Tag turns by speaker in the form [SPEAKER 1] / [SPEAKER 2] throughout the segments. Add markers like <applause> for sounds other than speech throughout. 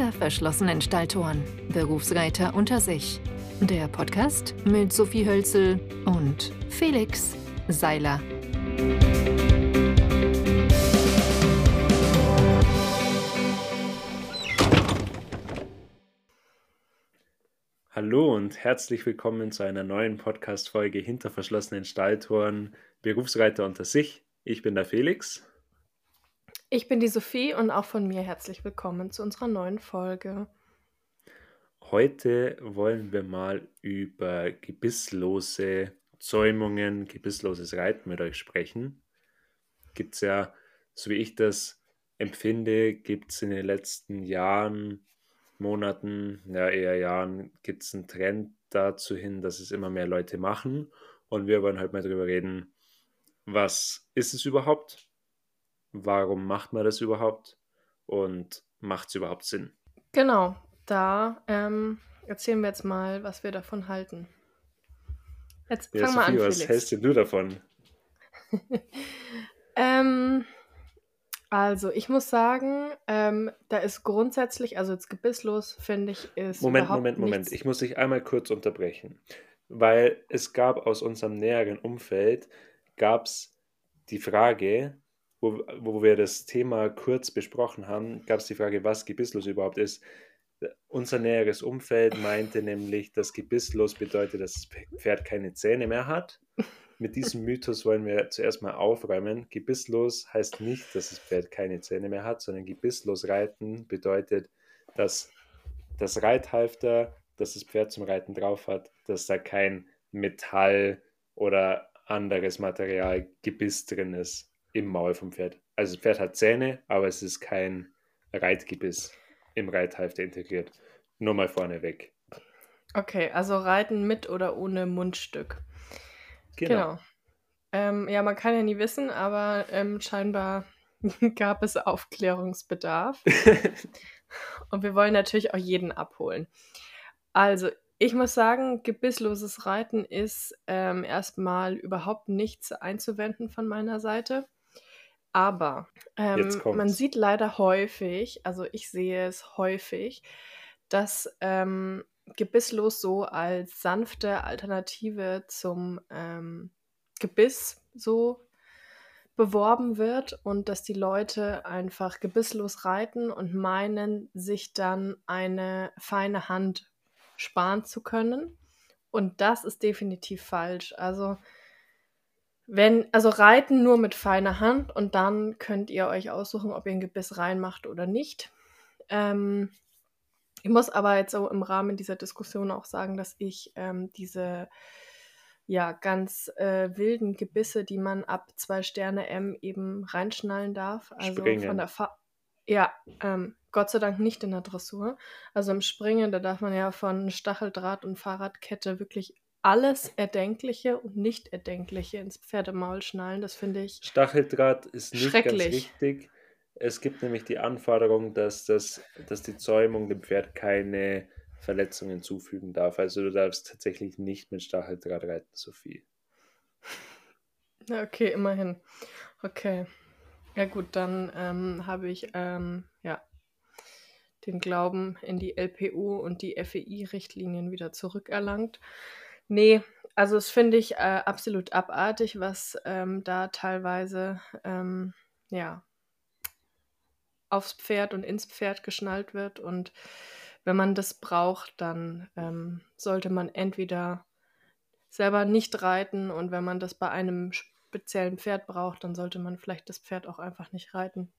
[SPEAKER 1] Hinter verschlossenen Stalltoren. Berufsreiter unter sich. Der Podcast mit Sophie Hölzel und Felix Seiler.
[SPEAKER 2] Hallo und herzlich willkommen zu einer neuen Podcast-Folge Hinter verschlossenen Stalltoren. Berufsreiter unter sich. Ich bin der Felix.
[SPEAKER 3] Ich bin die Sophie und auch von mir herzlich willkommen zu unserer neuen Folge.
[SPEAKER 2] Heute wollen wir mal über gebisslose Zäumungen, gebissloses Reiten mit euch sprechen. Gibt es ja, so wie ich das empfinde, gibt es in den letzten Jahren, Monaten, ja eher Jahren, gibt es einen Trend dazu hin, dass es immer mehr Leute machen. Und wir wollen heute mal darüber reden, was ist es überhaupt? Warum macht man das überhaupt und macht es überhaupt Sinn?
[SPEAKER 3] Genau, da ähm, erzählen wir jetzt mal, was wir davon halten.
[SPEAKER 2] Jetzt ja, fang Sophie, mal an, was Felix. hältst du davon? <laughs>
[SPEAKER 3] ähm, also, ich muss sagen, ähm, da ist grundsätzlich, also jetzt gebisslos, finde ich, ist.
[SPEAKER 2] Moment, Moment, Moment. Nichts... Ich muss dich einmal kurz unterbrechen. Weil es gab aus unserem näheren Umfeld, gab es die Frage, wo, wo wir das Thema kurz besprochen haben, gab es die Frage, was gebisslos überhaupt ist. Unser näheres Umfeld meinte nämlich, dass gebisslos bedeutet, dass das Pferd keine Zähne mehr hat. Mit diesem Mythos wollen wir zuerst mal aufräumen. Gebisslos heißt nicht, dass das Pferd keine Zähne mehr hat, sondern gebisslos reiten bedeutet, dass das Reithalfter, das das Pferd zum Reiten drauf hat, dass da kein Metall oder anderes Material Gebiss drin ist im Maul vom Pferd. Also das Pferd hat Zähne, aber es ist kein Reitgebiss im Reithalfter integriert. Nur mal vorneweg.
[SPEAKER 3] Okay, also Reiten mit oder ohne Mundstück. Genau. genau. Ähm, ja, man kann ja nie wissen, aber ähm, scheinbar <laughs> gab es Aufklärungsbedarf. <laughs> Und wir wollen natürlich auch jeden abholen. Also, ich muss sagen, gebissloses Reiten ist ähm, erstmal überhaupt nichts einzuwenden von meiner Seite. Aber ähm, man sieht leider häufig, also ich sehe es häufig, dass ähm, gebisslos so als sanfte Alternative zum ähm, Gebiss so beworben wird und dass die Leute einfach gebisslos reiten und meinen, sich dann eine feine Hand sparen zu können. Und das ist definitiv falsch. Also wenn, also reiten nur mit feiner Hand und dann könnt ihr euch aussuchen, ob ihr ein Gebiss reinmacht oder nicht. Ähm, ich muss aber jetzt so im Rahmen dieser Diskussion auch sagen, dass ich ähm, diese ja ganz äh, wilden Gebisse, die man ab zwei Sterne M eben reinschnallen darf, also Springen. von der Fa ja, ähm, Gott sei Dank nicht in der Dressur. Also im Springen, da darf man ja von Stacheldraht und Fahrradkette wirklich alles Erdenkliche und Nicht-Erdenkliche ins Pferdemaul schnallen. Das finde ich.
[SPEAKER 2] Stacheldraht ist nicht ganz richtig. Es gibt nämlich die Anforderung, dass, das, dass die Zäumung dem Pferd keine Verletzungen zufügen darf. Also du darfst tatsächlich nicht mit Stacheldraht reiten, Sophie.
[SPEAKER 3] Okay, immerhin. Okay. Ja gut, dann ähm, habe ich ähm, ja den Glauben in die LPU und die FEI-Richtlinien wieder zurückerlangt. Nee, also das finde ich äh, absolut abartig, was ähm, da teilweise ähm, ja, aufs Pferd und ins Pferd geschnallt wird. Und wenn man das braucht, dann ähm, sollte man entweder selber nicht reiten und wenn man das bei einem speziellen Pferd braucht, dann sollte man vielleicht das Pferd auch einfach nicht reiten.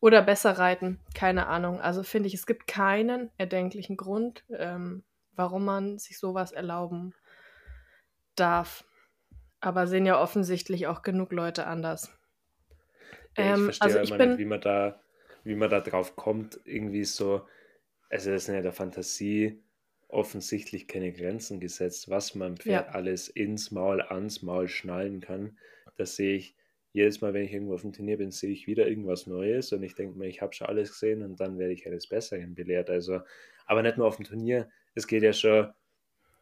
[SPEAKER 3] Oder besser reiten, keine Ahnung. Also finde ich, es gibt keinen erdenklichen Grund, ähm, warum man sich sowas erlauben darf. Aber sehen ja offensichtlich auch genug Leute anders.
[SPEAKER 2] Ja, ich ähm, verstehe also ich immer bin... nicht, wie man da, wie man da drauf kommt, irgendwie so, also das sind ja der Fantasie offensichtlich keine Grenzen gesetzt, was man Pferd ja. alles ins Maul, ans Maul schnallen kann. Das sehe ich jedes Mal, wenn ich irgendwo auf dem Turnier bin, sehe ich wieder irgendwas Neues und ich denke mir, ich habe schon alles gesehen und dann werde ich eines Besseren belehrt. Also, aber nicht nur auf dem Turnier, es geht ja schon,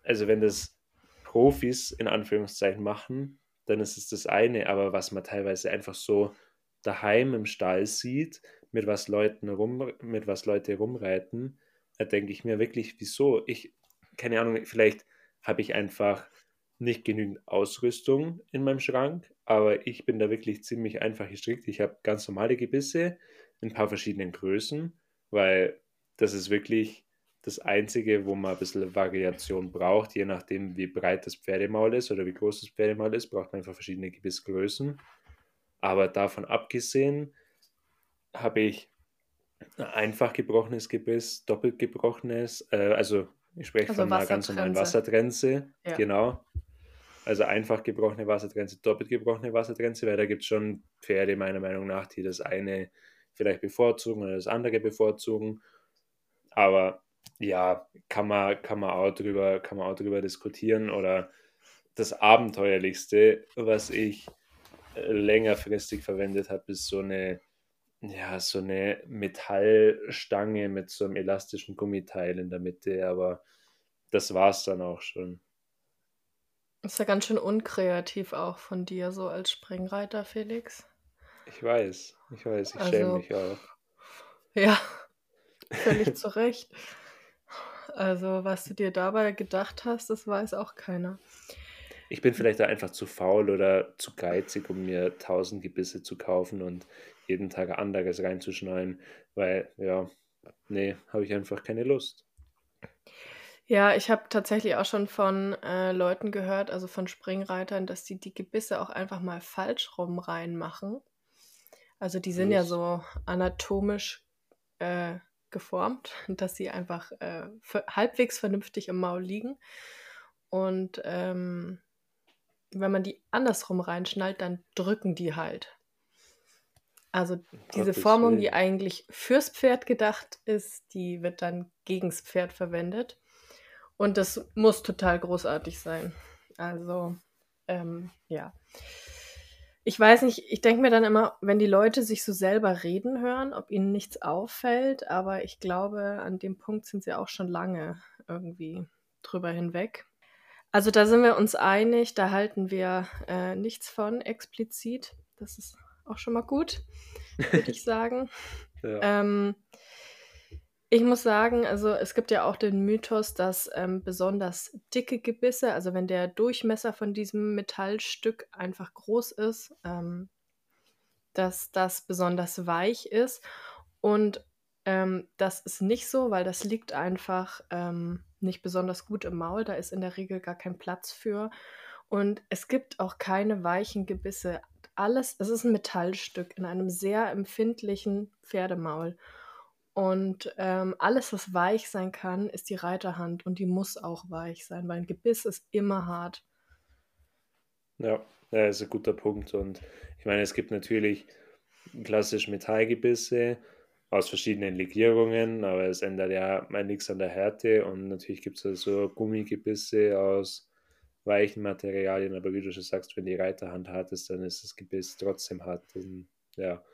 [SPEAKER 2] also wenn das Profis in Anführungszeichen machen, dann ist es das eine, aber was man teilweise einfach so daheim im Stall sieht, mit was Leuten rum, mit was Leute rumreiten, da denke ich mir wirklich, wieso? Ich, keine Ahnung, vielleicht habe ich einfach nicht genügend Ausrüstung in meinem Schrank, aber ich bin da wirklich ziemlich einfach gestrickt. Ich habe ganz normale Gebisse in ein paar verschiedenen Größen, weil das ist wirklich das Einzige, wo man ein bisschen Variation braucht, je nachdem, wie breit das Pferdemaul ist oder wie groß das Pferdemaul ist, braucht man einfach verschiedene Gebissgrößen. Aber davon abgesehen habe ich ein einfach gebrochenes Gebiss, doppelt gebrochenes, äh, also ich spreche also von einer ganz normalen Wassertrense, ja. genau. Also einfach gebrochene Wassertrense, doppelt gebrochene Wassertrense, weil da gibt es schon Pferde meiner Meinung nach, die das eine vielleicht bevorzugen oder das andere bevorzugen. Aber ja, kann man, kann man, auch, drüber, kann man auch drüber diskutieren. Oder das Abenteuerlichste, was ich äh, längerfristig verwendet habe, ist so eine, ja, so eine Metallstange mit so einem elastischen Gummiteil in der Mitte. Aber das war es dann auch schon.
[SPEAKER 3] Ist ja ganz schön unkreativ auch von dir, so als Springreiter, Felix.
[SPEAKER 2] Ich weiß, ich weiß, ich also, schäme mich auch.
[SPEAKER 3] Ja, völlig zu Recht. <laughs> Also, was du dir dabei gedacht hast, das weiß auch keiner.
[SPEAKER 2] Ich bin vielleicht da einfach zu faul oder zu geizig, um mir tausend Gebisse zu kaufen und jeden Tag ein anderes reinzuschneiden, weil, ja, nee, habe ich einfach keine Lust.
[SPEAKER 3] Ja, ich habe tatsächlich auch schon von äh, Leuten gehört, also von Springreitern, dass die die Gebisse auch einfach mal falsch rum reinmachen. Also die sind ja so anatomisch äh, geformt, <laughs> dass sie einfach äh, halbwegs vernünftig im Maul liegen. Und ähm, wenn man die andersrum reinschnallt, dann drücken die halt. Also diese Formung, die eigentlich fürs Pferd gedacht ist, die wird dann gegens Pferd verwendet. Und das muss total großartig sein. Also, ähm, ja ich weiß nicht, ich denke mir dann immer, wenn die Leute sich so selber reden hören, ob ihnen nichts auffällt, aber ich glaube, an dem Punkt sind sie auch schon lange irgendwie drüber hinweg. Also da sind wir uns einig, da halten wir äh, nichts von explizit. Das ist auch schon mal gut, würde ich <laughs> sagen. Ja. Ähm, ich muss sagen, also es gibt ja auch den Mythos, dass ähm, besonders dicke Gebisse, also wenn der Durchmesser von diesem Metallstück einfach groß ist, ähm, dass das besonders weich ist. Und ähm, das ist nicht so, weil das liegt einfach ähm, nicht besonders gut im Maul. Da ist in der Regel gar kein Platz für. Und es gibt auch keine weichen Gebisse. Alles, es ist ein Metallstück in einem sehr empfindlichen Pferdemaul. Und ähm, alles, was weich sein kann, ist die Reiterhand und die muss auch weich sein, weil ein Gebiss ist immer hart.
[SPEAKER 2] Ja, ja, ist ein guter Punkt. Und ich meine, es gibt natürlich klassisch Metallgebisse aus verschiedenen Legierungen, aber es ändert ja mal nichts an der Härte. Und natürlich gibt es also Gummigebisse aus weichen Materialien, aber wie du schon sagst, wenn die Reiterhand hart ist, dann ist das Gebiss trotzdem hart. Dann ja,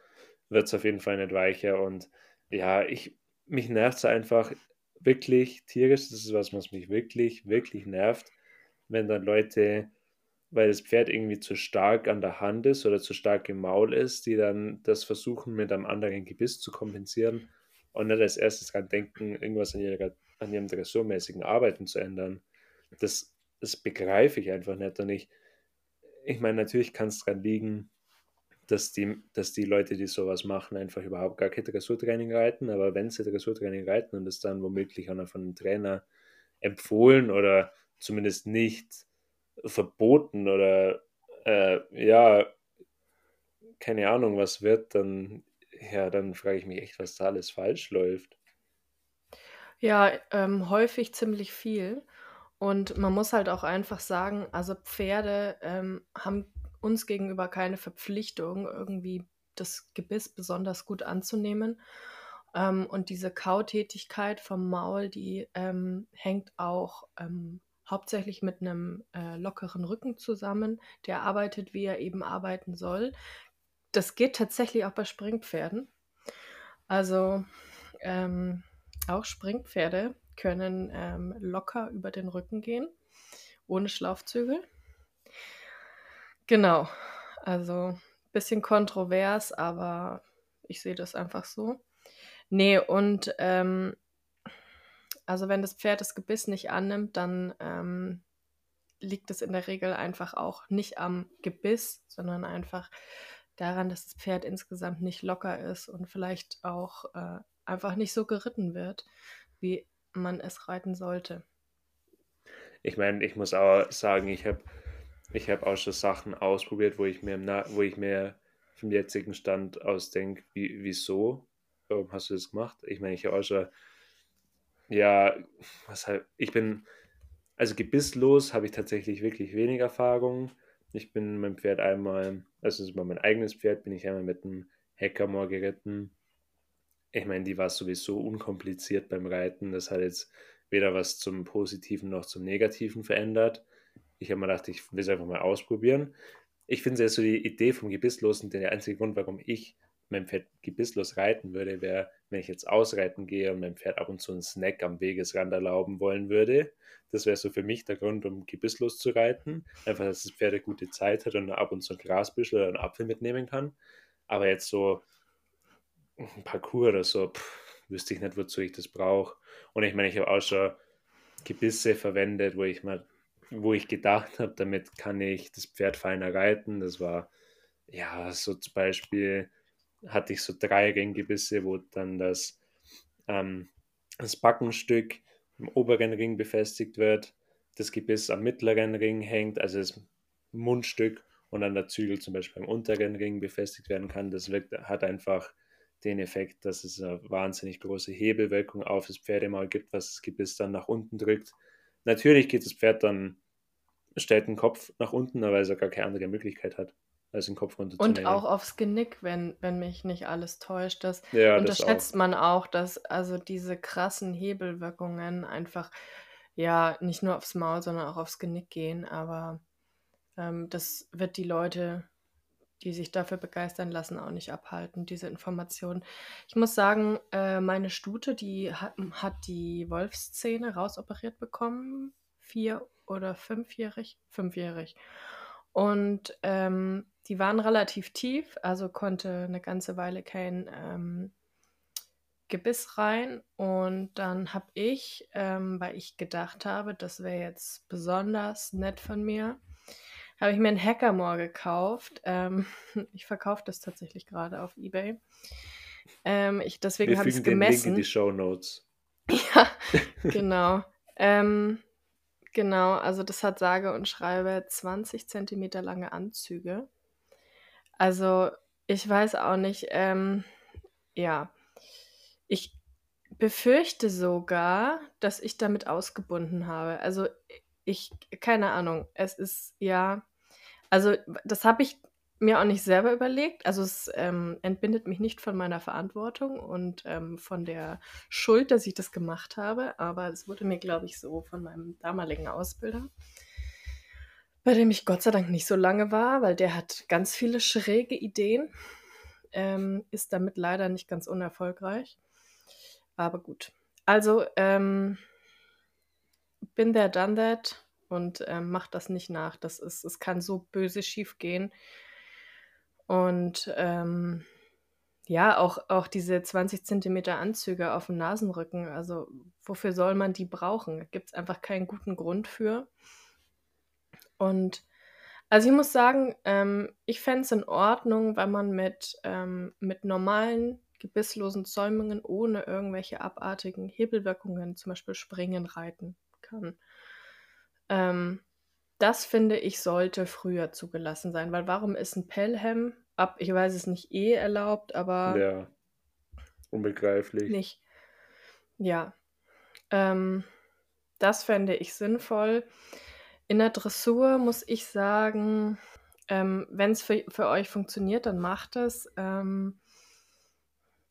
[SPEAKER 2] wird es auf jeden Fall nicht weicher. Und ja, ich, mich nervt es einfach wirklich tierisch. Das ist was, was mich wirklich, wirklich nervt, wenn dann Leute, weil das Pferd irgendwie zu stark an der Hand ist oder zu stark im Maul ist, die dann das versuchen mit einem anderen Gebiss zu kompensieren und nicht als erstes dran denken, irgendwas an, ihrer, an ihrem dressurmäßigen Arbeiten zu ändern. Das, das begreife ich einfach nicht. Und ich, ich meine, natürlich kann es daran liegen, dass die, dass die Leute, die sowas machen, einfach überhaupt gar kein Dressurtraining reiten. Aber wenn sie Dressurtraining reiten und es dann womöglich auch noch von einem Trainer empfohlen oder zumindest nicht verboten oder äh, ja, keine Ahnung, was wird, dann, ja, dann frage ich mich echt, was da alles falsch läuft.
[SPEAKER 3] Ja, ähm, häufig ziemlich viel. Und man muss halt auch einfach sagen, also Pferde ähm, haben uns gegenüber keine Verpflichtung, irgendwie das Gebiss besonders gut anzunehmen. Ähm, und diese Kautätigkeit vom Maul, die ähm, hängt auch ähm, hauptsächlich mit einem äh, lockeren Rücken zusammen, der arbeitet, wie er eben arbeiten soll. Das geht tatsächlich auch bei Springpferden. Also ähm, auch Springpferde können ähm, locker über den Rücken gehen, ohne Schlaufzügel. Genau. Also ein bisschen kontrovers, aber Ich sehe das einfach so. Nee, und ähm, also wenn das Pferd das Gebiss nicht annimmt, dann ähm, liegt es in der Regel einfach auch nicht am Gebiss, sondern einfach daran, dass das Pferd insgesamt nicht locker ist und vielleicht auch äh, einfach nicht so geritten wird, wie man es reiten sollte.
[SPEAKER 2] Ich meine, ich muss auch sagen, ich habe ich hab auch schon Sachen ausprobiert, wo ich mir, wo ich mir vom jetzigen Stand aus denke, wie, wieso Warum hast du das gemacht? Ich meine, ich habe auch schon, ja, was halt, ich bin, also gebisslos habe ich tatsächlich wirklich wenig Erfahrung. Ich bin mit dem Pferd einmal, also über mein eigenes Pferd bin ich einmal mit einem Hackermoor geritten. Ich meine, die war sowieso unkompliziert beim Reiten. Das hat jetzt weder was zum Positiven noch zum Negativen verändert. Ich habe mir gedacht, ich will es einfach mal ausprobieren. Ich finde es ja so die Idee vom Gebisslosen, der einzige Grund, warum ich mein Pferd gebisslos reiten würde, wäre, wenn ich jetzt ausreiten gehe und mein Pferd ab und zu einen Snack am Wegesrand erlauben wollen würde. Das wäre so für mich der Grund, um gebisslos zu reiten. Einfach, dass das Pferd eine gute Zeit hat und ab und zu ein Grasbüschel oder einen Apfel mitnehmen kann. Aber jetzt so ein Parcours oder so, pff, wüsste ich nicht, wozu ich das brauche. Und ich meine, ich habe auch schon Gebisse verwendet, wo ich mal, wo ich gedacht habe, damit kann ich das Pferd feiner reiten. Das war ja so zum Beispiel hatte ich so drei Ringgebisse, wo dann das, ähm, das Backenstück im oberen Ring befestigt wird, das Gebiss am mittleren Ring hängt, also das Mundstück und dann der Zügel zum Beispiel am unteren Ring befestigt werden kann. Das wirkt, hat einfach den Effekt, dass es eine wahnsinnig große Hebelwirkung auf das Pferdemaul gibt, was das Gebiss dann nach unten drückt. Natürlich geht das Pferd dann, stellt den Kopf nach unten, weil ja gar keine andere Möglichkeit hat als den Kopf
[SPEAKER 3] runterzunehmen. Und auch aufs Genick, wenn, wenn mich nicht alles täuscht. Das ja, unterschätzt das auch. man auch, dass also diese krassen Hebelwirkungen einfach ja nicht nur aufs Maul, sondern auch aufs Genick gehen. Aber ähm, das wird die Leute, die sich dafür begeistern lassen, auch nicht abhalten, diese Informationen. Ich muss sagen, äh, meine Stute, die hat, hat die Wolfszähne rausoperiert bekommen. Vier- oder fünfjährig? Fünfjährig. Und ähm, die waren relativ tief, also konnte eine ganze Weile kein ähm, Gebiss rein. Und dann habe ich, ähm, weil ich gedacht habe, das wäre jetzt besonders nett von mir, habe ich mir ein Hackermoor gekauft. Ähm, <laughs> ich verkaufe das tatsächlich gerade auf Ebay. Ähm, ich, deswegen habe ich es gemessen. Den Link in die Show Notes. <laughs> Ja, genau. ähm, Genau, also das hat sage und schreibe 20 Zentimeter lange Anzüge. Also ich weiß auch nicht, ähm, ja, ich befürchte sogar, dass ich damit ausgebunden habe. Also ich, keine Ahnung, es ist ja, also das habe ich mir auch nicht selber überlegt. Also es ähm, entbindet mich nicht von meiner Verantwortung und ähm, von der Schuld, dass ich das gemacht habe. Aber es wurde mir, glaube ich, so von meinem damaligen Ausbilder, bei dem ich Gott sei Dank nicht so lange war, weil der hat ganz viele schräge Ideen, ähm, ist damit leider nicht ganz unerfolgreich. Aber gut. Also, ähm, bin there, done that und ähm, macht das nicht nach. Das ist, es kann so böse schief gehen. Und ähm, ja, auch, auch diese 20 Zentimeter Anzüge auf dem Nasenrücken, also wofür soll man die brauchen? Da gibt es einfach keinen guten Grund für. Und also ich muss sagen, ähm, ich fände es in Ordnung, wenn man mit, ähm, mit normalen, gebisslosen Zäumungen ohne irgendwelche abartigen Hebelwirkungen, zum Beispiel springen, reiten kann. Ähm, das finde ich sollte früher zugelassen sein, weil warum ist ein Pelham ab, ich weiß es nicht, eh erlaubt, aber.
[SPEAKER 2] Ja. Unbegreiflich.
[SPEAKER 3] Nicht. Ja. Ähm, das fände ich sinnvoll. In der Dressur muss ich sagen, ähm, wenn es für, für euch funktioniert, dann macht es. Ähm,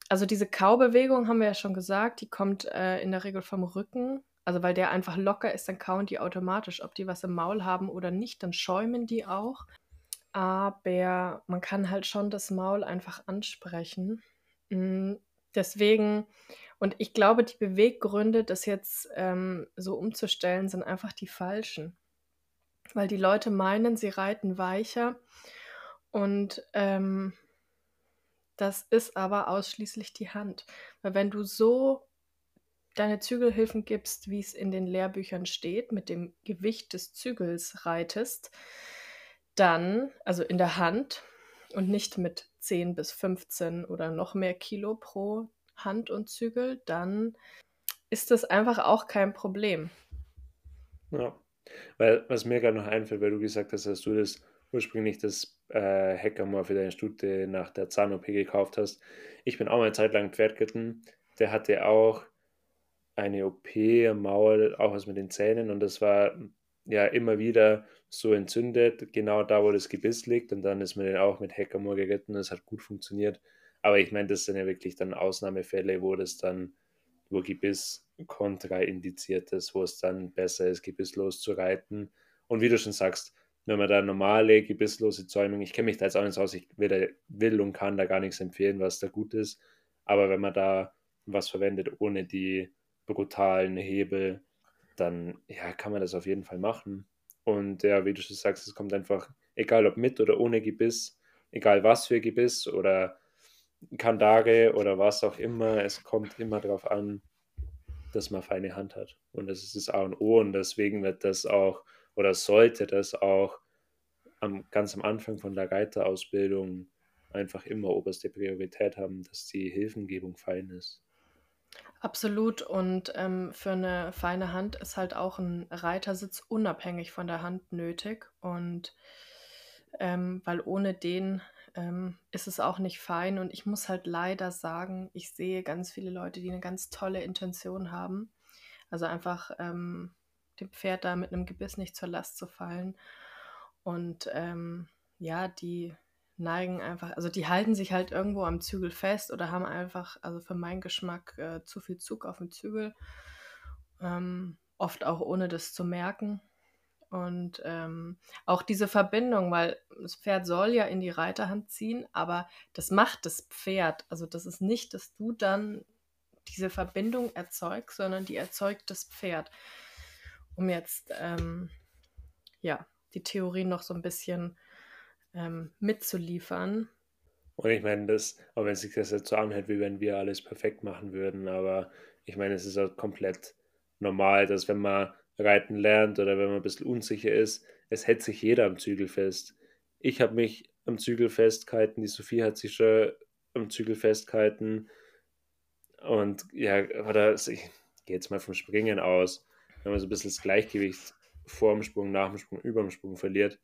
[SPEAKER 3] also diese Kaubewegung haben wir ja schon gesagt, die kommt äh, in der Regel vom Rücken. Also weil der einfach locker ist, dann kauen die automatisch, ob die was im Maul haben oder nicht, dann schäumen die auch. Aber man kann halt schon das Maul einfach ansprechen. Hm, deswegen und ich glaube, die Beweggründe, das jetzt, ähm, so umzustellen, sind einfach die falschen. Weil die Leute meinen, sie reiten weicher und, ähm Das ist aber ausschließlich die Hand. Weil wenn du so deine Zügelhilfen gibst, wie es in den Lehrbüchern steht, mit dem Gewicht des Zügels reitest, dann, also in der Hand und nicht mit 10 bis 15 oder noch mehr Kilo pro Hand und Zügel, dann ist das einfach auch kein Problem.
[SPEAKER 2] Ja, weil was mir gerade noch einfällt, weil du gesagt hast, dass du das ursprünglich das äh, Hackermoor für deine Stute nach der Zahn-OP gekauft hast. Ich bin auch mal eine Zeit lang Pferd geritten. Der hatte auch eine OP am Maul, auch was mit den Zähnen und das war ja immer wieder so entzündet, genau da, wo das Gebiss liegt und dann ist man den auch mit Hackermoor geritten, das hat gut funktioniert. Aber ich meine, das sind ja wirklich dann Ausnahmefälle, wo das dann, wo Gebiss kontraindiziert ist, wo es dann besser ist, gebisslos zu reiten. Und wie du schon sagst, wenn man da normale, gebisslose Zäumung, ich kenne mich da jetzt auch nicht aus, ich weder will und kann da gar nichts empfehlen, was da gut ist. Aber wenn man da was verwendet ohne die brutalen Hebel, dann ja, kann man das auf jeden Fall machen. Und ja, wie du schon sagst, es kommt einfach, egal ob mit oder ohne Gebiss, egal was für Gebiss oder Kandare oder was auch immer, es kommt immer darauf an, dass man feine Hand hat. Und das ist das A und O und deswegen wird das auch oder sollte das auch am, ganz am Anfang von der Reiterausbildung einfach immer oberste Priorität haben, dass die Hilfengebung fein ist.
[SPEAKER 3] Absolut. Und ähm, für eine feine Hand ist halt auch ein Reitersitz unabhängig von der Hand nötig. Und ähm, weil ohne den ähm, ist es auch nicht fein. Und ich muss halt leider sagen, ich sehe ganz viele Leute, die eine ganz tolle Intention haben. Also einfach ähm, dem Pferd da mit einem Gebiss nicht zur Last zu fallen. Und ähm, ja, die neigen einfach, also die halten sich halt irgendwo am Zügel fest oder haben einfach, also für meinen Geschmack, äh, zu viel Zug auf dem Zügel. Ähm, oft auch ohne das zu merken. Und ähm, auch diese Verbindung, weil das Pferd soll ja in die Reiterhand ziehen, aber das macht das Pferd. Also das ist nicht, dass du dann diese Verbindung erzeugst, sondern die erzeugt das Pferd. Um jetzt ähm, ja die Theorie noch so ein bisschen ähm, mitzuliefern.
[SPEAKER 2] Und ich meine, das, auch wenn sich das jetzt so anhört, wie wenn wir alles perfekt machen würden, aber ich meine, es ist auch komplett normal, dass wenn man reiten lernt oder wenn man ein bisschen unsicher ist, es hält sich jeder am Zügel fest. Ich habe mich am Zügel festgehalten, die Sophie hat sich schon am Zügel festgehalten. Und ja, oder ich gehe jetzt mal vom Springen aus, wenn man so ein bisschen das Gleichgewicht vor dem Sprung, nach dem Sprung, über dem Sprung verliert,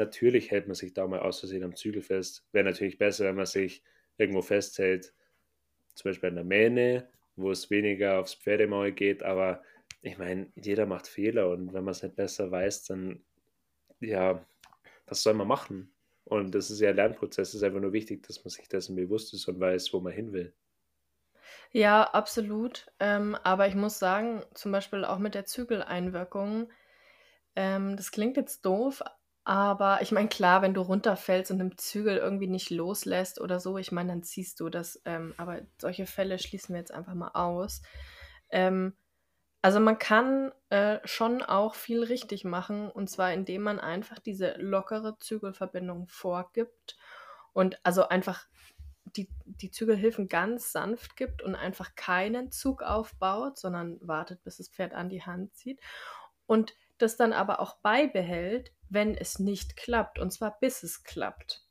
[SPEAKER 2] natürlich hält man sich da mal aus Versehen am Zügel fest. Wäre natürlich besser, wenn man sich irgendwo festhält, zum Beispiel an der Mähne, wo es weniger aufs Pferdemaul geht, aber ich meine, jeder macht Fehler und wenn man es nicht besser weiß, dann ja, was soll man machen? Und das ist ja ein Lernprozess, es ist einfach nur wichtig, dass man sich dessen bewusst ist und weiß, wo man hin will.
[SPEAKER 3] Ja, absolut. Ähm, aber ich muss sagen, zum Beispiel auch mit der Zügeleinwirkung, ähm, das klingt jetzt doof, aber ich meine, klar, wenn du runterfällst und im Zügel irgendwie nicht loslässt oder so, ich meine, dann ziehst du das. Ähm, aber solche Fälle schließen wir jetzt einfach mal aus. Ähm, also man kann äh, schon auch viel richtig machen und zwar indem man einfach diese lockere Zügelverbindung vorgibt und also einfach die, die Zügelhilfen ganz sanft gibt und einfach keinen Zug aufbaut, sondern wartet, bis das Pferd an die Hand zieht und das dann aber auch beibehält, wenn es nicht klappt. Und zwar bis es klappt.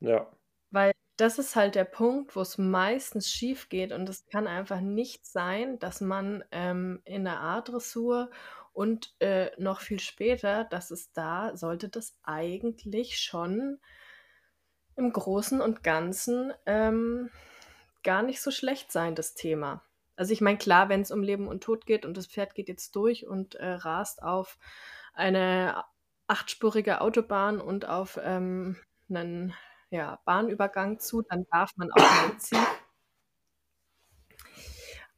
[SPEAKER 2] Ja.
[SPEAKER 3] Weil das ist halt der Punkt, wo es meistens schief geht. Und es kann einfach nicht sein, dass man ähm, in der A-Dressur und äh, noch viel später, dass es da, sollte das eigentlich schon im Großen und Ganzen ähm, gar nicht so schlecht sein, das Thema. Also ich meine, klar, wenn es um Leben und Tod geht und das Pferd geht jetzt durch und äh, rast auf eine achtspurige Autobahn und auf ähm, einen ja, Bahnübergang zu, dann darf man auch mal ziehen.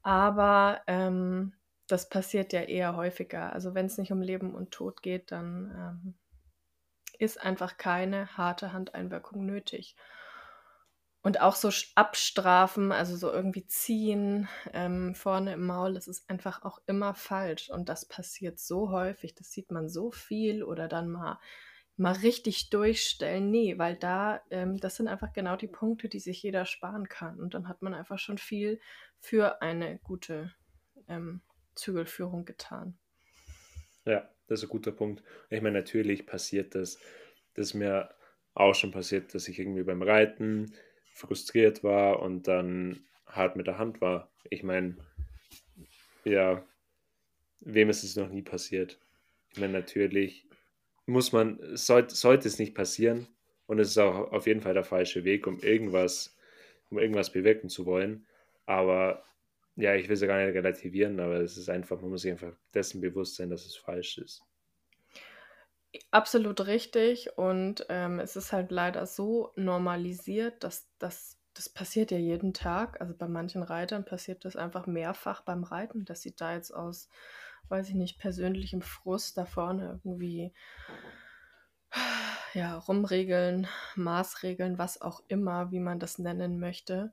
[SPEAKER 3] Aber ähm, das passiert ja eher häufiger. Also wenn es nicht um Leben und Tod geht, dann ähm, ist einfach keine harte Handeinwirkung nötig. Und auch so abstrafen, also so irgendwie ziehen ähm, vorne im Maul, das ist einfach auch immer falsch. Und das passiert so häufig, das sieht man so viel oder dann mal mal richtig durchstellen. Nee, weil da, ähm, das sind einfach genau die Punkte, die sich jeder sparen kann. Und dann hat man einfach schon viel für eine gute ähm, Zügelführung getan.
[SPEAKER 2] Ja, das ist ein guter Punkt. Ich meine, natürlich passiert das. Das ist mir auch schon passiert, dass ich irgendwie beim Reiten frustriert war und dann hart mit der Hand war. Ich meine, ja, wem ist es noch nie passiert? Ich meine, natürlich muss man, sollte, sollte es nicht passieren und es ist auch auf jeden Fall der falsche Weg, um irgendwas, um irgendwas bewirken zu wollen. Aber ja, ich will ja gar nicht relativieren, aber es ist einfach, man muss sich einfach dessen bewusst sein, dass es falsch ist.
[SPEAKER 3] Absolut richtig und ähm, es ist halt leider so normalisiert, dass das, das passiert ja jeden Tag. Also bei manchen Reitern passiert das einfach mehrfach beim Reiten. Das sieht da jetzt aus weiß ich nicht, persönlichem Frust da vorne irgendwie ja, rumregeln, Maßregeln, was auch immer, wie man das nennen möchte.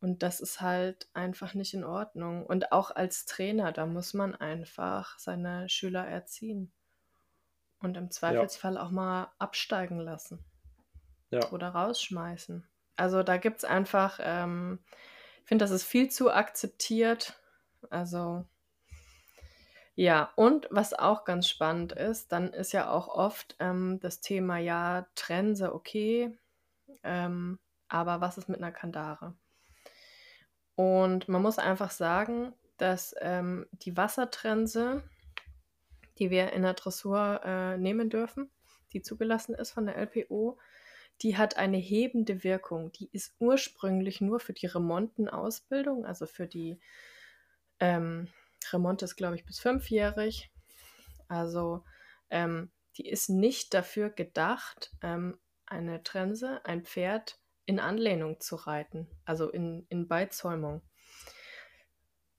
[SPEAKER 3] Und das ist halt einfach nicht in Ordnung. Und auch als Trainer, da muss man einfach seine Schüler erziehen. Und im Zweifelsfall ja. auch mal absteigen lassen. Ja. Oder rausschmeißen. Also da gibt es einfach, ähm, ich finde, das ist viel zu akzeptiert. Also ja, und was auch ganz spannend ist, dann ist ja auch oft ähm, das Thema, ja, Trense, okay, ähm, aber was ist mit einer Kandare? Und man muss einfach sagen, dass ähm, die Wassertrense, die wir in der Dressur äh, nehmen dürfen, die zugelassen ist von der LPO, die hat eine hebende Wirkung. Die ist ursprünglich nur für die Remontenausbildung, also für die ähm, Remont ist, glaube ich, bis fünfjährig. Also ähm, die ist nicht dafür gedacht, ähm, eine Trense, ein Pferd in Anlehnung zu reiten, also in, in Beizäumung.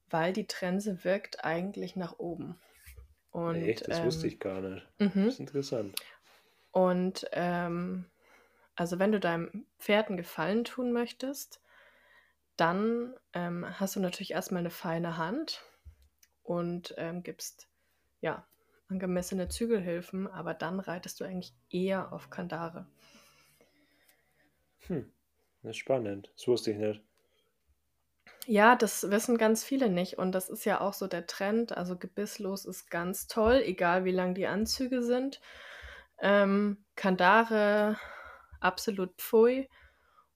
[SPEAKER 3] Weil die Trense wirkt eigentlich nach oben.
[SPEAKER 2] Und, Echt? Das ähm, wusste ich gar nicht. Mhm. Das ist interessant.
[SPEAKER 3] Und ähm, also wenn du deinem Pferd einen Gefallen tun möchtest, dann ähm, hast du natürlich erstmal eine feine Hand und ähm, gibst ja angemessene Zügelhilfen, aber dann reitest du eigentlich eher auf Kandare.
[SPEAKER 2] Hm, das ist spannend. Das wusste ich nicht.
[SPEAKER 3] Ja, das wissen ganz viele nicht und das ist ja auch so der Trend. Also gebisslos ist ganz toll, egal wie lang die Anzüge sind. Ähm, Kandare absolut pfui.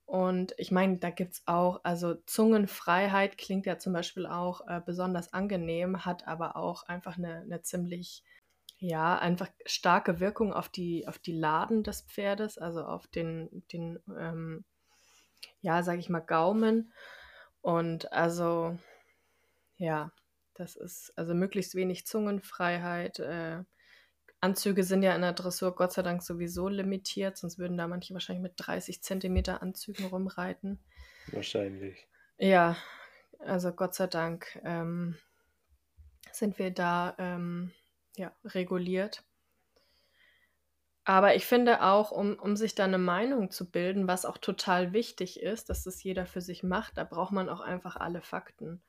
[SPEAKER 3] Und ich meine, da gibt es auch, also Zungenfreiheit klingt ja zum Beispiel auch äh, besonders angenehm, hat aber auch einfach eine, eine ziemlich, ja, einfach starke Wirkung auf die, auf die Laden des Pferdes, also auf den, den ähm, ja, sage ich mal, Gaumen. Und also, ja, das ist also möglichst wenig Zungenfreiheit. Äh, Anzüge sind ja in der Dressur Gott sei Dank sowieso limitiert, sonst würden da manche wahrscheinlich mit 30 Zentimeter Anzügen rumreiten.
[SPEAKER 2] Wahrscheinlich.
[SPEAKER 3] Ja, also Gott sei Dank ähm, sind wir da ähm, ja, reguliert. Aber ich finde auch, um, um sich da eine Meinung zu bilden, was auch total wichtig ist, dass das jeder für sich macht, da braucht man auch einfach alle Fakten.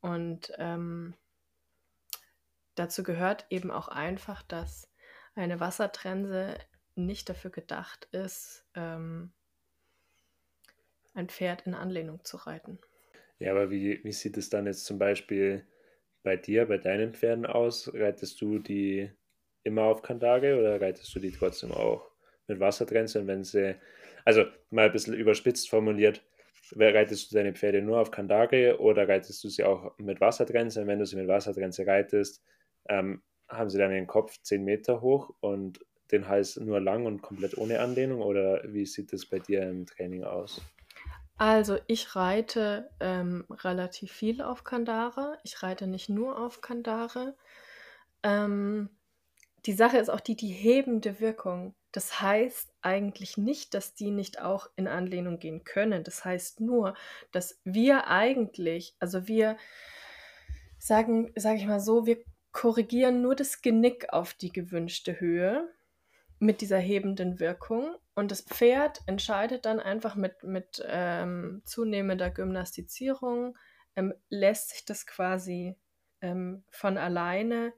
[SPEAKER 3] Und ähm, Dazu gehört eben auch einfach, dass eine Wassertrense nicht dafür gedacht ist, ähm, ein Pferd in Anlehnung zu reiten.
[SPEAKER 2] Ja, aber wie, wie sieht es dann jetzt zum Beispiel bei dir, bei deinen Pferden aus? Reitest du die immer auf Kandare oder reitest du die trotzdem auch mit Wassertrense? Wenn sie, also mal ein bisschen überspitzt formuliert, reitest du deine Pferde nur auf Kandare oder reitest du sie auch mit Wassertrense? Wenn du sie mit Wassertrense reitest, ähm, haben sie dann den Kopf 10 Meter hoch und den Hals nur lang und komplett ohne Anlehnung oder wie sieht das bei dir im Training aus?
[SPEAKER 3] Also ich reite ähm, relativ viel auf Kandare. Ich reite nicht nur auf Kandare. Ähm, die Sache ist auch die, die hebende Wirkung. Das heißt eigentlich nicht, dass die nicht auch in Anlehnung gehen können. Das heißt nur, dass wir eigentlich, also wir sagen, sage ich mal so, wir korrigieren nur das Genick auf die gewünschte Höhe mit dieser hebenden Wirkung. Und das Pferd entscheidet dann einfach mit, mit ähm, zunehmender Gymnastizierung, ähm, lässt sich das quasi ähm, von alleine,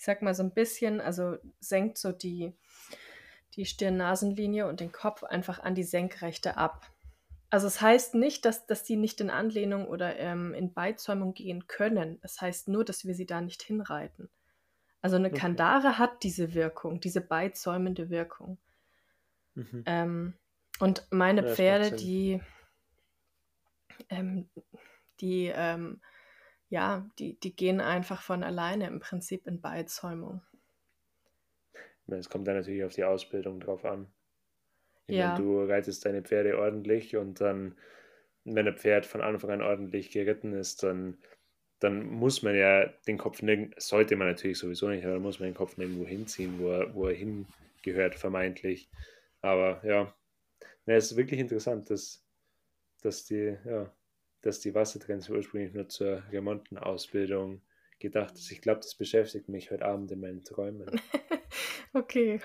[SPEAKER 3] ich sag mal so ein bisschen, also senkt so die, die Stirn-Nasenlinie und den Kopf einfach an die Senkrechte ab. Also es heißt nicht, dass, dass die nicht in Anlehnung oder ähm, in Beizäumung gehen können. Es heißt nur, dass wir sie da nicht hinreiten. Also eine okay. Kandare hat diese Wirkung, diese beizäumende Wirkung. Mhm. Ähm, und meine ja, Pferde, die, ähm, die, ähm, ja, die, die gehen einfach von alleine im Prinzip in Beizäumung.
[SPEAKER 2] Es kommt dann natürlich auf die Ausbildung drauf an. Ich ja. Meine, du reitest deine Pferde ordentlich und dann, wenn ein Pferd von Anfang an ordentlich geritten ist, dann, dann muss man ja den Kopf nirgend, sollte man natürlich sowieso nicht, aber dann muss man den Kopf nirgendwo hinziehen, wo er, wo er hingehört, vermeintlich. Aber ja, na, es ist wirklich interessant, dass, dass die, ja, dass die Wassertrends ursprünglich nur zur Remontenausbildung gedacht ist. Ich glaube, das beschäftigt mich heute Abend in meinen Träumen. <laughs>
[SPEAKER 3] okay.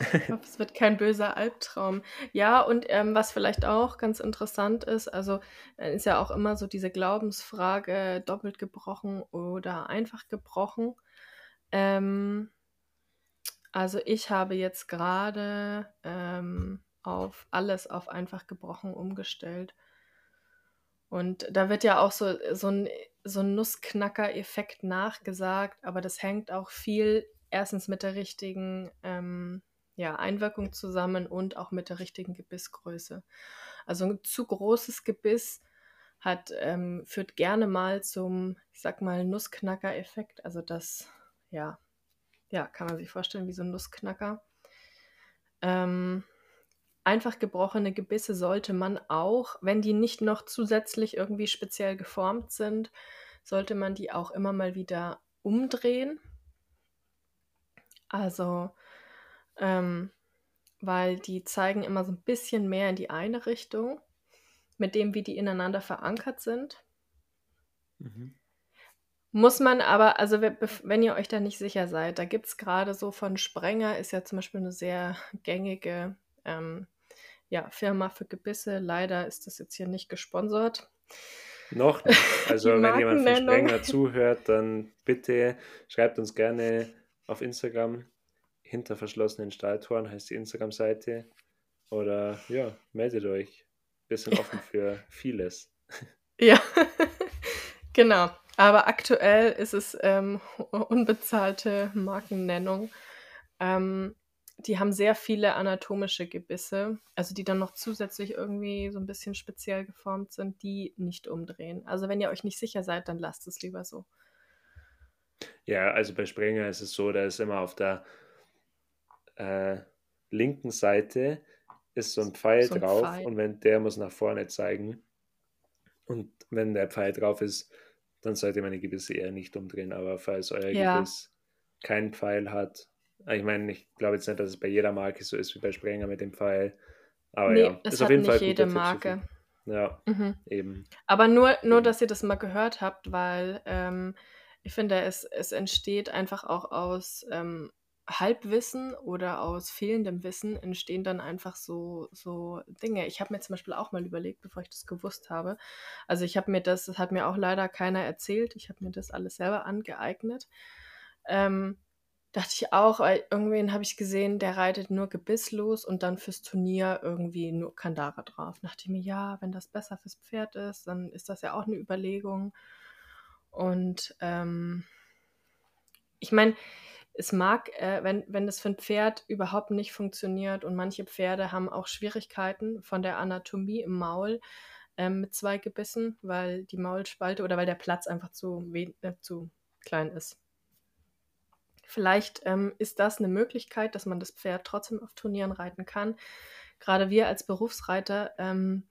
[SPEAKER 3] Ich hoffe, es wird kein böser Albtraum. Ja, und ähm, was vielleicht auch ganz interessant ist, also äh, ist ja auch immer so diese Glaubensfrage, doppelt gebrochen oder einfach gebrochen. Ähm, also ich habe jetzt gerade ähm, auf alles auf einfach gebrochen umgestellt. Und da wird ja auch so, so ein, so ein Nussknacker-Effekt nachgesagt, aber das hängt auch viel erstens mit der richtigen ähm, ja, Einwirkung zusammen und auch mit der richtigen Gebissgröße. Also ein zu großes Gebiss hat, ähm, führt gerne mal zum, ich sag mal, Nussknacker-Effekt. Also das, ja, ja, kann man sich vorstellen wie so ein Nussknacker. Ähm, einfach gebrochene Gebisse sollte man auch, wenn die nicht noch zusätzlich irgendwie speziell geformt sind, sollte man die auch immer mal wieder umdrehen. Also, ähm, weil die zeigen immer so ein bisschen mehr in die eine Richtung, mit dem, wie die ineinander verankert sind. Mhm. Muss man aber, also wenn ihr euch da nicht sicher seid, da gibt es gerade so von Sprenger, ist ja zum Beispiel eine sehr gängige ähm, ja, Firma für Gebisse. Leider ist das jetzt hier nicht gesponsert.
[SPEAKER 2] Noch nicht. Also <laughs> wenn jemand von Sprenger zuhört, dann bitte schreibt uns gerne auf Instagram. Hinter verschlossenen Stalltoren heißt die Instagram-Seite. Oder ja, meldet euch. Bisschen offen für vieles. <laughs>
[SPEAKER 3] Ja, <laughs> genau. Aber aktuell ist es ähm, unbezahlte Markennennung. Ähm, die haben sehr viele anatomische Gebisse, also die dann noch zusätzlich irgendwie so ein bisschen speziell geformt sind, die nicht umdrehen. Also wenn ihr euch nicht sicher seid, dann lasst es lieber so.
[SPEAKER 2] Ja, also bei Sprenger ist es so, da ist immer auf der äh, linken Seite ist so ein Pfeil so ein drauf Pfeil. und wenn der muss nach vorne zeigen und wenn der Pfeil drauf ist, dann sollte man die Gebisse eher nicht umdrehen. Aber falls euer ja. Gebiss keinen Pfeil hat, ich meine, ich glaube jetzt nicht, dass es bei jeder Marke so ist wie bei Sprenger mit dem Pfeil. Aber nee, ja,
[SPEAKER 3] es ist auf jeden Fall jede Marke.
[SPEAKER 2] Ja, mhm. eben.
[SPEAKER 3] Aber nur, nur, dass ihr das mal gehört habt, weil ähm, ich finde, es, es entsteht einfach auch aus ähm, Halbwissen oder aus fehlendem Wissen entstehen dann einfach so, so Dinge. Ich habe mir zum Beispiel auch mal überlegt, bevor ich das gewusst habe. Also ich habe mir das, das hat mir auch leider keiner erzählt, ich habe mir das alles selber angeeignet. Ähm, dachte ich auch, weil irgendwen habe ich gesehen, der reitet nur gebisslos und dann fürs Turnier irgendwie nur Kandara drauf. Dachte ich mir, ja, wenn das besser fürs Pferd ist, dann ist das ja auch eine Überlegung. Und ähm, ich meine, es mag, äh, wenn, wenn das für ein Pferd überhaupt nicht funktioniert und manche Pferde haben auch Schwierigkeiten von der Anatomie im Maul ähm, mit zwei Gebissen, weil die Maulspalte oder weil der Platz einfach zu, äh, zu klein ist. Vielleicht ähm, ist das eine Möglichkeit, dass man das Pferd trotzdem auf Turnieren reiten kann. Gerade wir als Berufsreiter, ähm,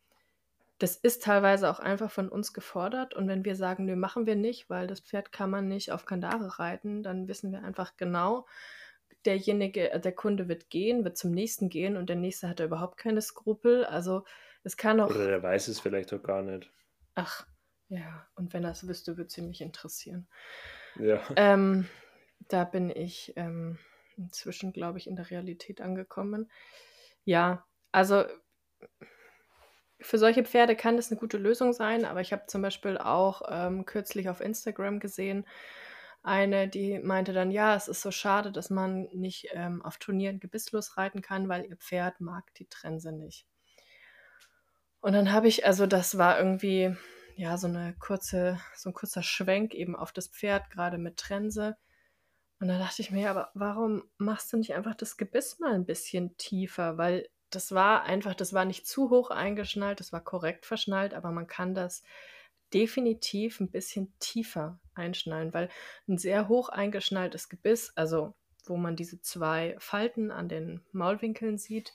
[SPEAKER 3] das ist teilweise auch einfach von uns gefordert. Und wenn wir sagen, nö, machen wir nicht, weil das Pferd kann man nicht auf Kandare reiten, dann wissen wir einfach genau, derjenige, äh, der Kunde wird gehen, wird zum nächsten gehen und der nächste hat da überhaupt keine Skrupel. Also es kann auch.
[SPEAKER 2] Oder der weiß es vielleicht auch gar nicht.
[SPEAKER 3] Ach, ja. Und wenn er es wüsste, würde es nicht interessieren.
[SPEAKER 2] Ja.
[SPEAKER 3] Ähm, da bin ich ähm, inzwischen, glaube ich, in der Realität angekommen. Ja, also für solche Pferde kann das eine gute Lösung sein, aber ich habe zum Beispiel auch ähm, kürzlich auf Instagram gesehen, eine, die meinte dann, ja, es ist so schade, dass man nicht ähm, auf Turnieren gebisslos reiten kann, weil ihr Pferd mag die Trense nicht. Und dann habe ich, also das war irgendwie, ja, so eine kurze, so ein kurzer Schwenk eben auf das Pferd, gerade mit Trense. Und da dachte ich mir, aber warum machst du nicht einfach das Gebiss mal ein bisschen tiefer? Weil das war einfach, das war nicht zu hoch eingeschnallt, das war korrekt verschnallt, aber man kann das definitiv ein bisschen tiefer einschnallen, weil ein sehr hoch eingeschnalltes Gebiss, also wo man diese zwei Falten an den Maulwinkeln sieht,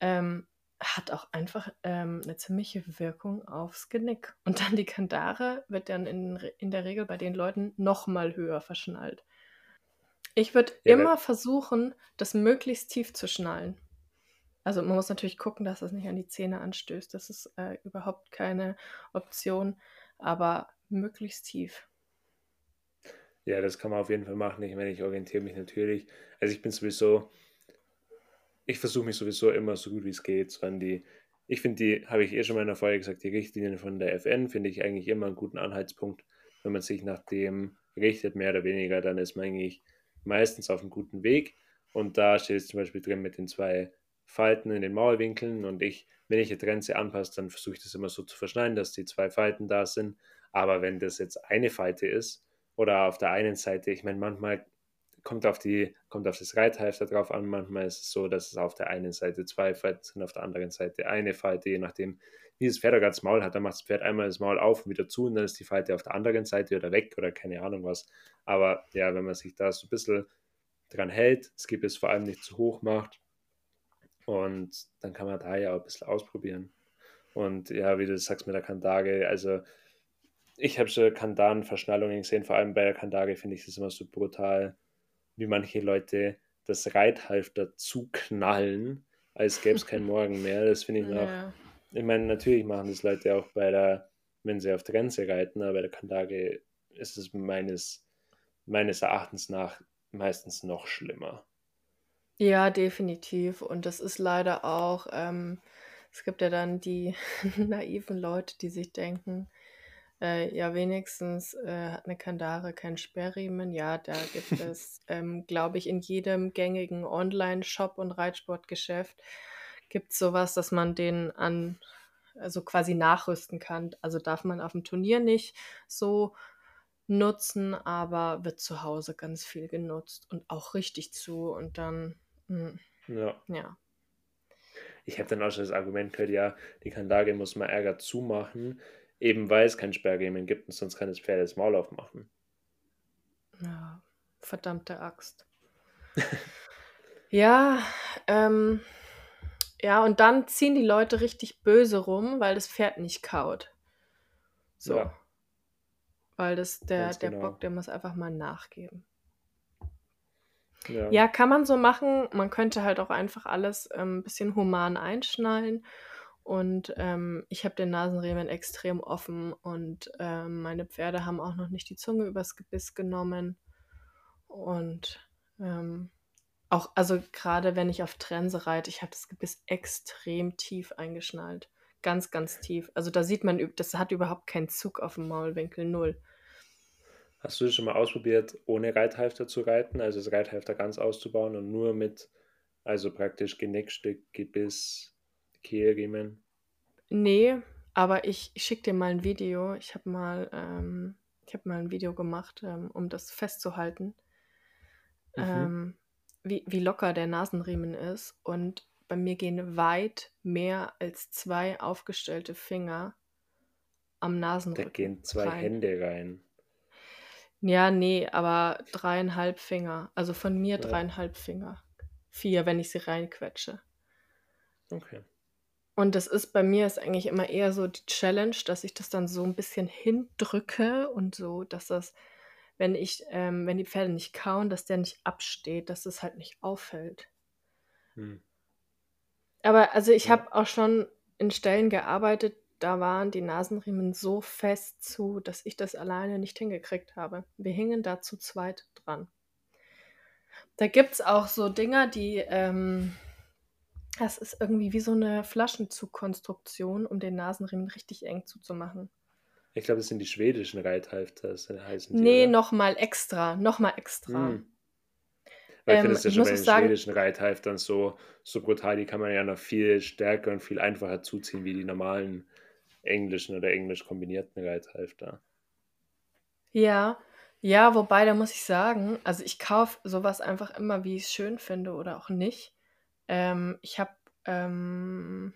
[SPEAKER 3] ähm, hat auch einfach ähm, eine ziemliche Wirkung aufs Genick. Und dann die Kandare wird dann in, in der Regel bei den Leuten noch mal höher verschnallt. Ich würde ja, immer versuchen, das möglichst tief zu schnallen. Also man muss natürlich gucken, dass das nicht an die Zähne anstößt. Das ist äh, überhaupt keine Option, aber möglichst tief.
[SPEAKER 2] Ja, das kann man auf jeden Fall machen. Ich meine, ich orientiere mich natürlich. Also ich bin sowieso, ich versuche mich sowieso immer so gut wie es geht so an die, ich finde die, habe ich eh schon mal in der Folge gesagt, die Richtlinien von der FN finde ich eigentlich immer einen guten Anhaltspunkt. Wenn man sich nach dem richtet, mehr oder weniger, dann ist man eigentlich meistens auf einem guten Weg. Und da steht es zum Beispiel drin mit den zwei Falten in den Maulwinkeln und ich, wenn ich die Grenze anpasse, dann versuche ich das immer so zu verschneiden, dass die zwei Falten da sind. Aber wenn das jetzt eine Falte ist oder auf der einen Seite, ich meine, manchmal kommt auf die, kommt auf das Reithalfter drauf an, manchmal ist es so, dass es auf der einen Seite zwei Falten sind, auf der anderen Seite eine Falte, je nachdem, wie das Pferd gerade das Maul hat, dann macht das Pferd einmal das Maul auf und wieder zu und dann ist die Falte auf der anderen Seite oder weg oder keine Ahnung was. Aber ja, wenn man sich da so ein bisschen dran hält, das Gebiss vor allem nicht zu hoch macht, und dann kann man da ja auch ein bisschen ausprobieren. Und ja, wie du sagst mit der Kandage, also ich habe schon Kandan-Verschnallungen gesehen, vor allem bei der Kandage finde ich das immer so brutal, wie manche Leute das Reithalfter zuknallen, als gäbe es keinen <laughs> Morgen mehr. Das finde ich noch. Ja. Ich meine, natürlich machen das Leute auch bei der, wenn sie auf der Grenze reiten, aber bei der Kandage ist es meines, meines Erachtens nach meistens noch schlimmer.
[SPEAKER 3] Ja, definitiv. Und das ist leider auch, ähm, es gibt ja dann die <laughs> naiven Leute, die sich denken, äh, ja, wenigstens äh, hat eine Kandare keinen Sperrriemen. Ja, da gibt <laughs> es, ähm, glaube ich, in jedem gängigen Online-Shop und Reitsportgeschäft gibt es sowas, dass man den an, also quasi nachrüsten kann. Also darf man auf dem Turnier nicht so nutzen, aber wird zu Hause ganz viel genutzt und auch richtig zu. Und dann Mhm.
[SPEAKER 2] Ja.
[SPEAKER 3] Ja.
[SPEAKER 2] Ich habe dann auch schon das Argument gehört, ja, die Kandage muss man Ärger zumachen, eben weil es kein Sperrriemen gibt und sonst kann das Pferd das Maul aufmachen.
[SPEAKER 3] Ja, verdammte Axt. <laughs> ja, ähm, ja, und dann ziehen die Leute richtig böse rum, weil das Pferd nicht kaut. So. Ja. Weil das, der, der genau. Bock, der muss einfach mal nachgeben. Ja. ja, kann man so machen. Man könnte halt auch einfach alles ähm, ein bisschen human einschnallen. Und ähm, ich habe den Nasenriemen extrem offen und ähm, meine Pferde haben auch noch nicht die Zunge übers Gebiss genommen. Und ähm, auch, also gerade wenn ich auf Trense reite, ich habe das Gebiss extrem tief eingeschnallt. Ganz, ganz tief. Also da sieht man, das hat überhaupt keinen Zug auf dem Maulwinkel, null.
[SPEAKER 2] Hast du schon mal ausprobiert, ohne Reithalfter zu reiten, also das Reithalfter ganz auszubauen und nur mit, also praktisch Genickstück, Gebiss, Kehlriemen?
[SPEAKER 3] Nee, aber ich, ich schicke dir mal ein Video. Ich habe mal, ähm, ich mal ein Video gemacht, ähm, um das festzuhalten, mhm. ähm, wie, wie locker der Nasenriemen ist. Und bei mir gehen weit mehr als zwei aufgestellte Finger am Nasenrücken.
[SPEAKER 2] Da gehen zwei rein. Hände rein.
[SPEAKER 3] Ja, nee, aber dreieinhalb Finger. Also von mir Ja. dreieinhalb Finger. Vier, wenn ich sie reinquetsche.
[SPEAKER 2] Okay.
[SPEAKER 3] Und das ist bei mir ist eigentlich immer eher so die Challenge, dass ich das dann so ein bisschen hindrücke und so, dass das, wenn ich, ähm, wenn die Pferde nicht kauen, dass der nicht absteht, dass es halt nicht auffällt. Hm. Aber also ich Ja. habe auch schon in Stellen gearbeitet, da waren die Nasenriemen so fest zu, dass ich das alleine nicht hingekriegt habe. Wir hingen da zu zweit dran. Da gibt es auch so Dinger, die, ähm, das ist irgendwie wie so eine Flaschenzugkonstruktion, um den Nasenriemen richtig eng zuzumachen.
[SPEAKER 2] Ich glaube, das sind die schwedischen Reithalfter, das heißen
[SPEAKER 3] die. Nee, nochmal extra, nochmal extra. Hm.
[SPEAKER 2] Weil ich finde es ja schon bei den sagen, schwedischen Reithalftern so, so brutal, die kann man ja noch viel stärker und viel einfacher zuziehen wie die normalen englischen oder englisch kombinierten Reithalfter.
[SPEAKER 3] Ja, ja, wobei, da muss ich sagen, also ich kaufe sowas einfach immer, wie ich es schön finde oder auch nicht. Ähm, ich habe, ähm,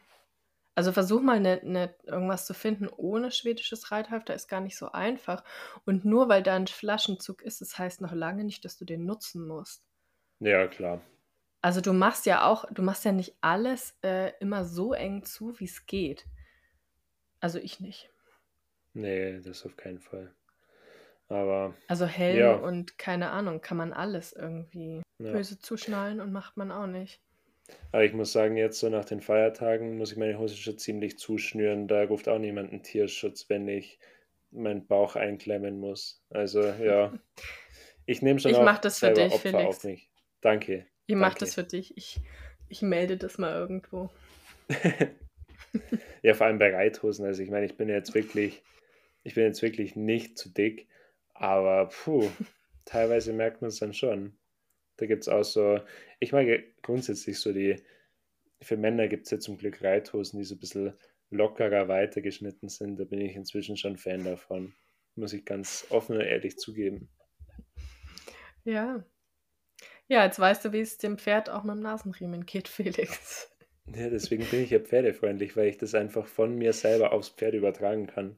[SPEAKER 3] also versuch mal ne, ne, irgendwas zu finden ohne schwedisches Reithalfter, ist gar nicht so einfach. Und nur weil da ein Flaschenzug ist, das heißt noch lange nicht, dass du den nutzen musst.
[SPEAKER 2] Ja, klar.
[SPEAKER 3] Also du machst ja auch, du machst ja nicht alles äh, immer so eng zu, wie es geht. Also ich nicht.
[SPEAKER 2] Nee, das auf keinen Fall. Aber.
[SPEAKER 3] Also Helm ja. und keine Ahnung, kann man alles irgendwie ja. böse zuschnallen und macht man auch nicht.
[SPEAKER 2] Aber ich muss sagen, jetzt so nach den Feiertagen muss ich meine Hose schon ziemlich zuschnüren. Da ruft auch niemand einen Tierschutz, wenn ich meinen Bauch einklemmen muss. Also ja, ich nehme schon
[SPEAKER 3] ich mach das für dich,
[SPEAKER 2] Opfer Felix. auf mich. Danke.
[SPEAKER 3] Ich mache das für dich. Ich, ich melde das mal irgendwo. <laughs>
[SPEAKER 2] ja, vor allem bei Reithosen. Also ich meine, ich bin jetzt wirklich, ich bin jetzt wirklich nicht zu dick, aber puh, teilweise merkt man es dann schon. Da gibt es auch so, ich mag grundsätzlich so die, für Männer gibt es ja zum Glück Reithosen, die so ein bisschen lockerer weitergeschnitten sind. Da bin ich inzwischen schon Fan davon. Muss ich ganz offen und ehrlich zugeben.
[SPEAKER 3] Ja. Ja, jetzt weißt du, wie es dem Pferd auch mit dem Nasenriemen geht, <laughs> Felix.
[SPEAKER 2] Ja, deswegen bin ich ja pferdefreundlich, weil ich das einfach von mir selber aufs Pferd übertragen kann.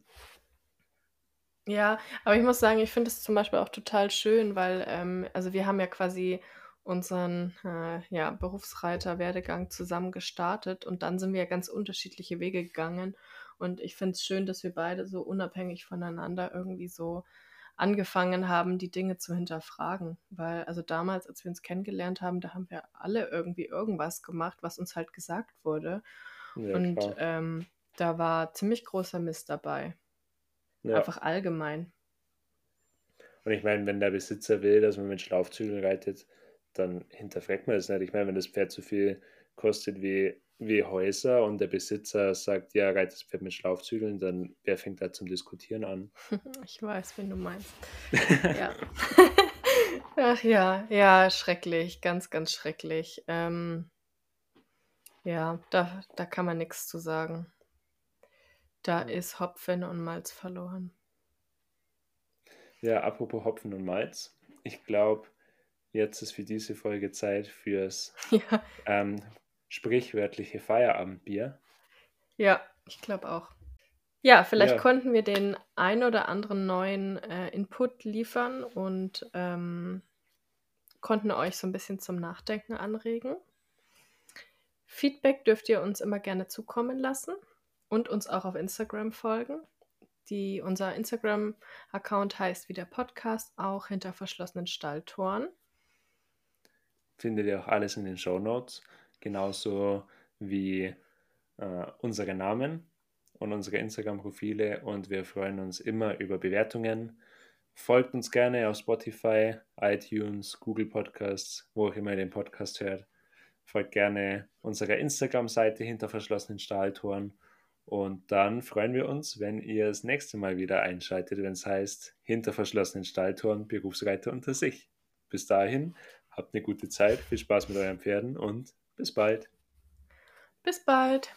[SPEAKER 3] Ja, aber ich muss sagen, ich finde es zum Beispiel auch total schön, weil, ähm, also wir haben ja quasi unseren äh, ja, Berufsreiter-Werdegang zusammen gestartet und dann sind wir ganz unterschiedliche Wege gegangen. Und ich finde es schön, dass wir beide so unabhängig voneinander irgendwie so angefangen haben, die Dinge zu hinterfragen. Weil, also damals, als wir uns kennengelernt haben, da haben wir alle irgendwie irgendwas gemacht, was uns halt gesagt wurde. Ja, und ähm, da war ziemlich großer Mist dabei. Ja. Einfach allgemein.
[SPEAKER 2] Und ich meine, wenn der Besitzer will, dass man mit Schlaufzügeln reitet, dann hinterfragt man das nicht. Ich meine, wenn das Pferd so viel kostet wie, wie Häuser und der Besitzer sagt, ja, reitet das Pferd mit Schlaufzügeln, dann wer fängt da zum Diskutieren an? <laughs>
[SPEAKER 3] Ich weiß, wen du meinst. <laughs> ja. <laughs> Ach ja, ja, schrecklich, ganz, ganz schrecklich. Ähm, ja, da, da kann man nichts zu sagen. Da ist Hopfen und Malz verloren.
[SPEAKER 2] Ja, apropos Hopfen und Malz. Ich glaube, jetzt ist für diese Folge Zeit fürs <laughs> ja. ähm, sprichwörtliche Feierabendbier.
[SPEAKER 3] Ja, ich glaube auch. Ja, vielleicht ja. konnten wir den ein oder anderen neuen äh, Input liefern und ähm, konnten euch so ein bisschen zum Nachdenken anregen. Feedback dürft ihr uns immer gerne zukommen lassen und uns auch auf Instagram folgen. Die, unser Instagram-Account heißt wie der Podcast, auch hinter verschlossenen Stalltoren.
[SPEAKER 2] Findet ihr auch alles in den Show Notes, genauso wie äh, unsere Namen und unsere Instagram-Profile. Und wir freuen uns immer über Bewertungen. Folgt uns gerne auf Spotify, iTunes, Google Podcasts, wo auch immer ihr den Podcast hört. Folgt gerne unserer Instagram-Seite hinter verschlossenen Stahltoren und dann freuen wir uns, wenn ihr das nächste Mal wieder einschaltet, wenn es heißt, hinter verschlossenen Stalltoren Berufsreiter unter sich. Bis dahin, habt eine gute Zeit, viel Spaß mit euren Pferden und bis bald.
[SPEAKER 3] Bis bald.